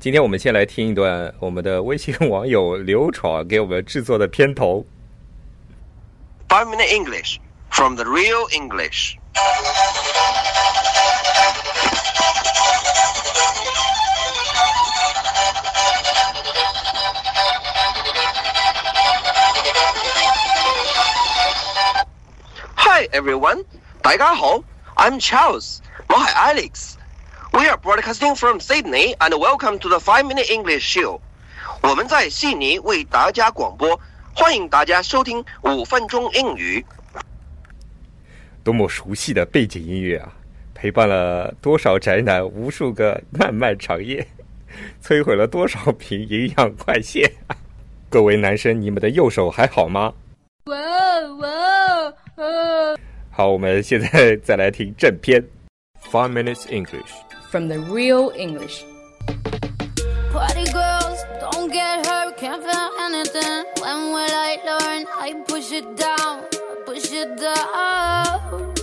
今天我们先来听一段我们的微信网友刘闯给我们制作的片头。Five Minute English from the Real English. Hi everyone，大家好，I'm Charles，我系 Alex。We are broadcasting from Sydney and welcome to the Five Minute English Show。我们在悉尼为大家广播，欢迎大家收听五分钟英语。多么熟悉的背景音乐啊！陪伴了多少宅男无数个漫漫长夜，摧毁了多少瓶营养快线。各位男生，你们的右手还好吗？哇哇哦！好，我们现在再来听正片。Five minutes English from the real English. Party girls, don't get hurt, can't feel anything. When will I learn? I push it down, push it down.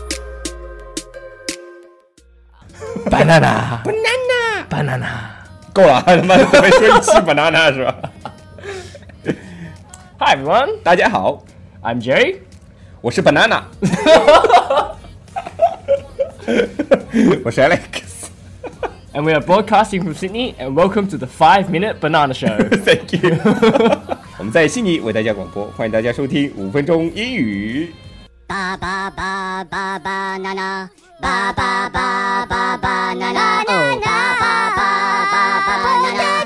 banana banana banana，够了，他妈的没说一期 banana 是吧？Hi everyone，大家好，I'm Jerry，我是 banana，我是 Alex。 And we are broadcasting from Sydney, and welcome to the Five Minute Banana Show. Thank you. 我们在悉尼为大家广播，欢迎大家收听五分钟英语。Ba ba ba ba banana, ba ba ba ba banana, oh ba ba ba ba banana.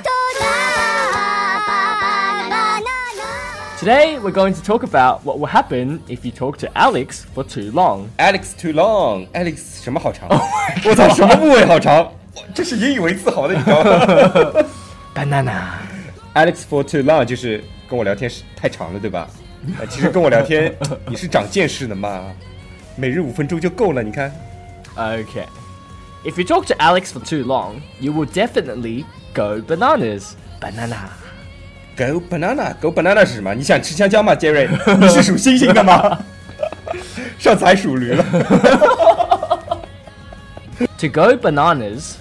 Today, we're going to talk about what will happen if you talk to Alex for too long. Alex too long. Alex 什么好长？我操，什么部位好长？ 这是引以为自豪的，你知道吗？Banana。Alex for too long 就是跟我聊天是太长了，对吧？其实跟我聊天你是长见识的嘛，每日五分钟就够了，你看。Okay. If you talk to Alex for too long, you will definitely go bananas. Banana. Go banana, go banana 是什么？你想吃香蕉吗，Jerry？你是属星星的吗？上次还属驴了。To go bananas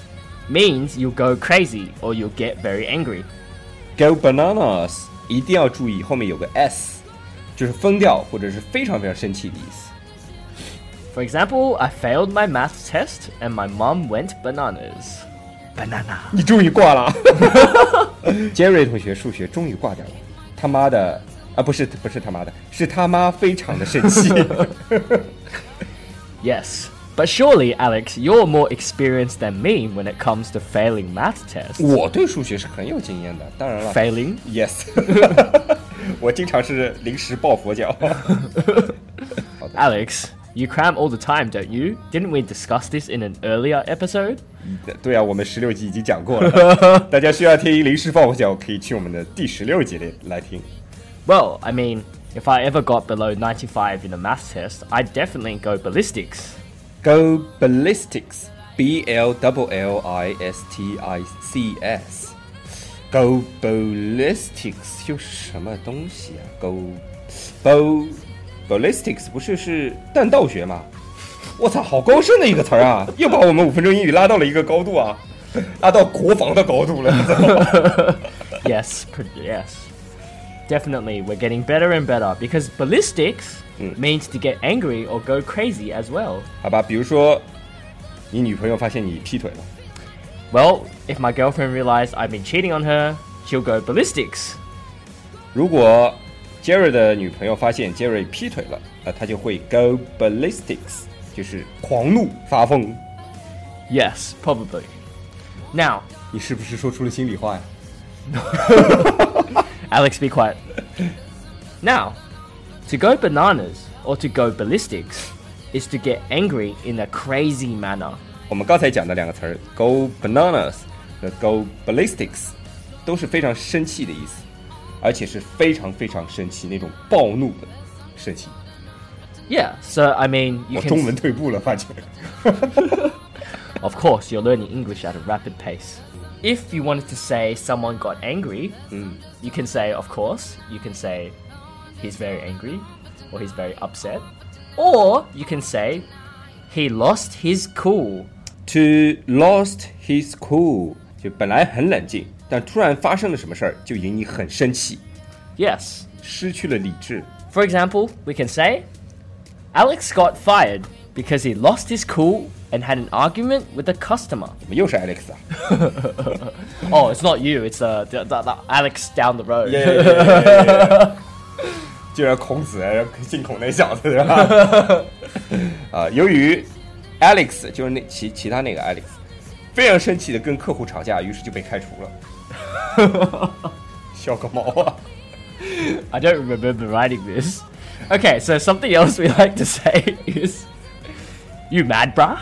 means you'll go crazy or you'll get very angry. Go bananas 一定要注意后面有个 s，就是疯掉或者是非常非常生气的意思。For example, I failed my math test and my mom went bananas. Banana，你终于挂了。Jerry 同学数学终于挂掉了，他妈的啊，不是不是他妈的，是他妈非常的生气。yes. But surely, Alex, you're more experienced than me when it comes to failing math tests. 我对数学是很有经验的，当然了。Failing? Yes. 我经常是临时抱佛脚。Alex, you cram all the time, don't you? Didn't we discuss this in an earlier episode? 对啊，我们十六集已经讲过了。大家需要听临时抱佛脚，可以去我们的第十六集里来听。Well, I mean, if I ever got below 95 in a math test, I'd definitely go ballistics. Go ballistics. B L L L I S T I C S. Go ballistics 又是什么东西啊？Go ball ballistics 不是是弹道学吗？我操，好高深的一个词儿啊！又把我们五分钟英语拉到了一个高度啊，拉到国防的高度了。yes, yes. Definitely, we're getting better and better because ballistics mm. means to get angry or go crazy as well. 好吧，比如说，你女朋友发现你劈腿了。Well, if my girlfriend realized I've been cheating on her, she'll go ballistics. 如果 Jerry 的女朋友发现 Jerry 劈腿了，那她就会 go ballistics，就是狂怒发疯。Yes, probably. Now，你是不是说出了心里话呀？Alex, be quiet. now, to go bananas or to go ballistics is to get angry in a crazy manner. 我们刚才讲的两个词儿，go bananas 和 go ballistics，都是非常生气的意思，而且是非常非常生气那种暴怒的生气。Yeah, so I mean, you 我中文退步了，发觉。of course, you're learning English at a rapid pace if you wanted to say someone got angry, mm. you can say, of course, you can say he's very angry or he's very upset. Or you can say he lost his cool. To lost his cool 就本来很冷静， 但突然发生了什么事儿，就引你很生气， Yes. 失去了理智。 For example, we can say Alex got fired because he lost his cool and had an argument with a customer. 怎么又是 Alex 啊？ Oh, it's not you, it's uh, the, the, the Alex down the road. 就是孔子姓孔那小子对吧？啊，由于 Alex 就是那其其他那个 Alex 非常生气的跟客户吵架，于是就被开除了。笑个毛啊！ I don't remember writing this. Okay, so something else we like to say is You mad, brah?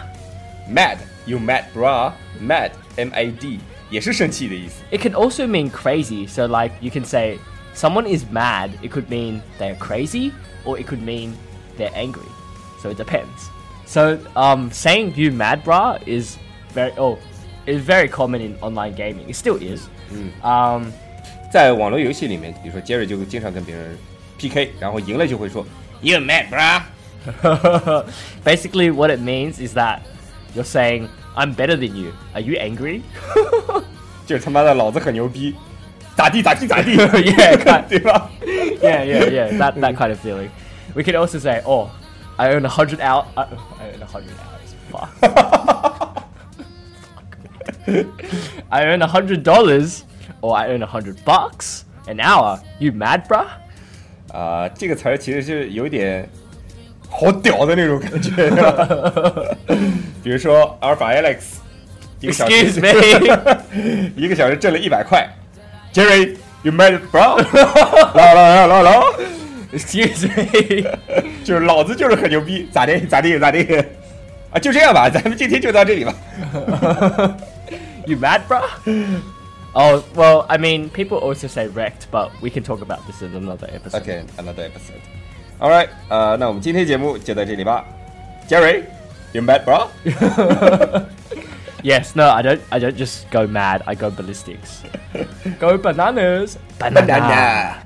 Mad, you mad, bra? Mad, M A D，也是生气的意思。 It can also mean crazy. So, like, you can say someone is mad. It could mean they're crazy, or it could mean they're angry. So it depends. So, um, saying "you mad, brah" is very oh, is very common in online gaming. It still is. Um, 在网络游戏里面，比如说 Jerry 就经常跟别人 PK，然后赢了就会说 You mad, bra？ basically, what it means is that you're saying I'm better than you. Are you angry? 就是他妈的老子很牛逼， 咋地咋地咋地 Yeah, kind- 对吧？ yeah, yeah, yeah. That that kind of feeling. We can also say, "Oh, I earn a hundred hour. I, I earn a hundred hours. Fuck. I earn a hundred dollars, or I earn a hundred bucks an hour. You mad, bruh? 啊、这个词儿其实是有点好屌的那种感觉，是吧比如说阿尔法 Alex，一个小时 Excuse me. 一个小时挣了一百块 ，Jerry，you mad bro？老老老老老， Excuse me. 就是老子就是很牛逼，咋的咋地咋地啊？就这样吧，咱们今天就到这里吧。 you mad, bruh? Oh well, I mean, people also say wrecked, but we can talk about this in another episode. OK，another、episode。All right，呃，那我们今天节目就到这里吧。Jerry，you mad bro？ Yes, no, I don't. I don't just go mad. I go ballistics. go bananas. Banana. Whoa,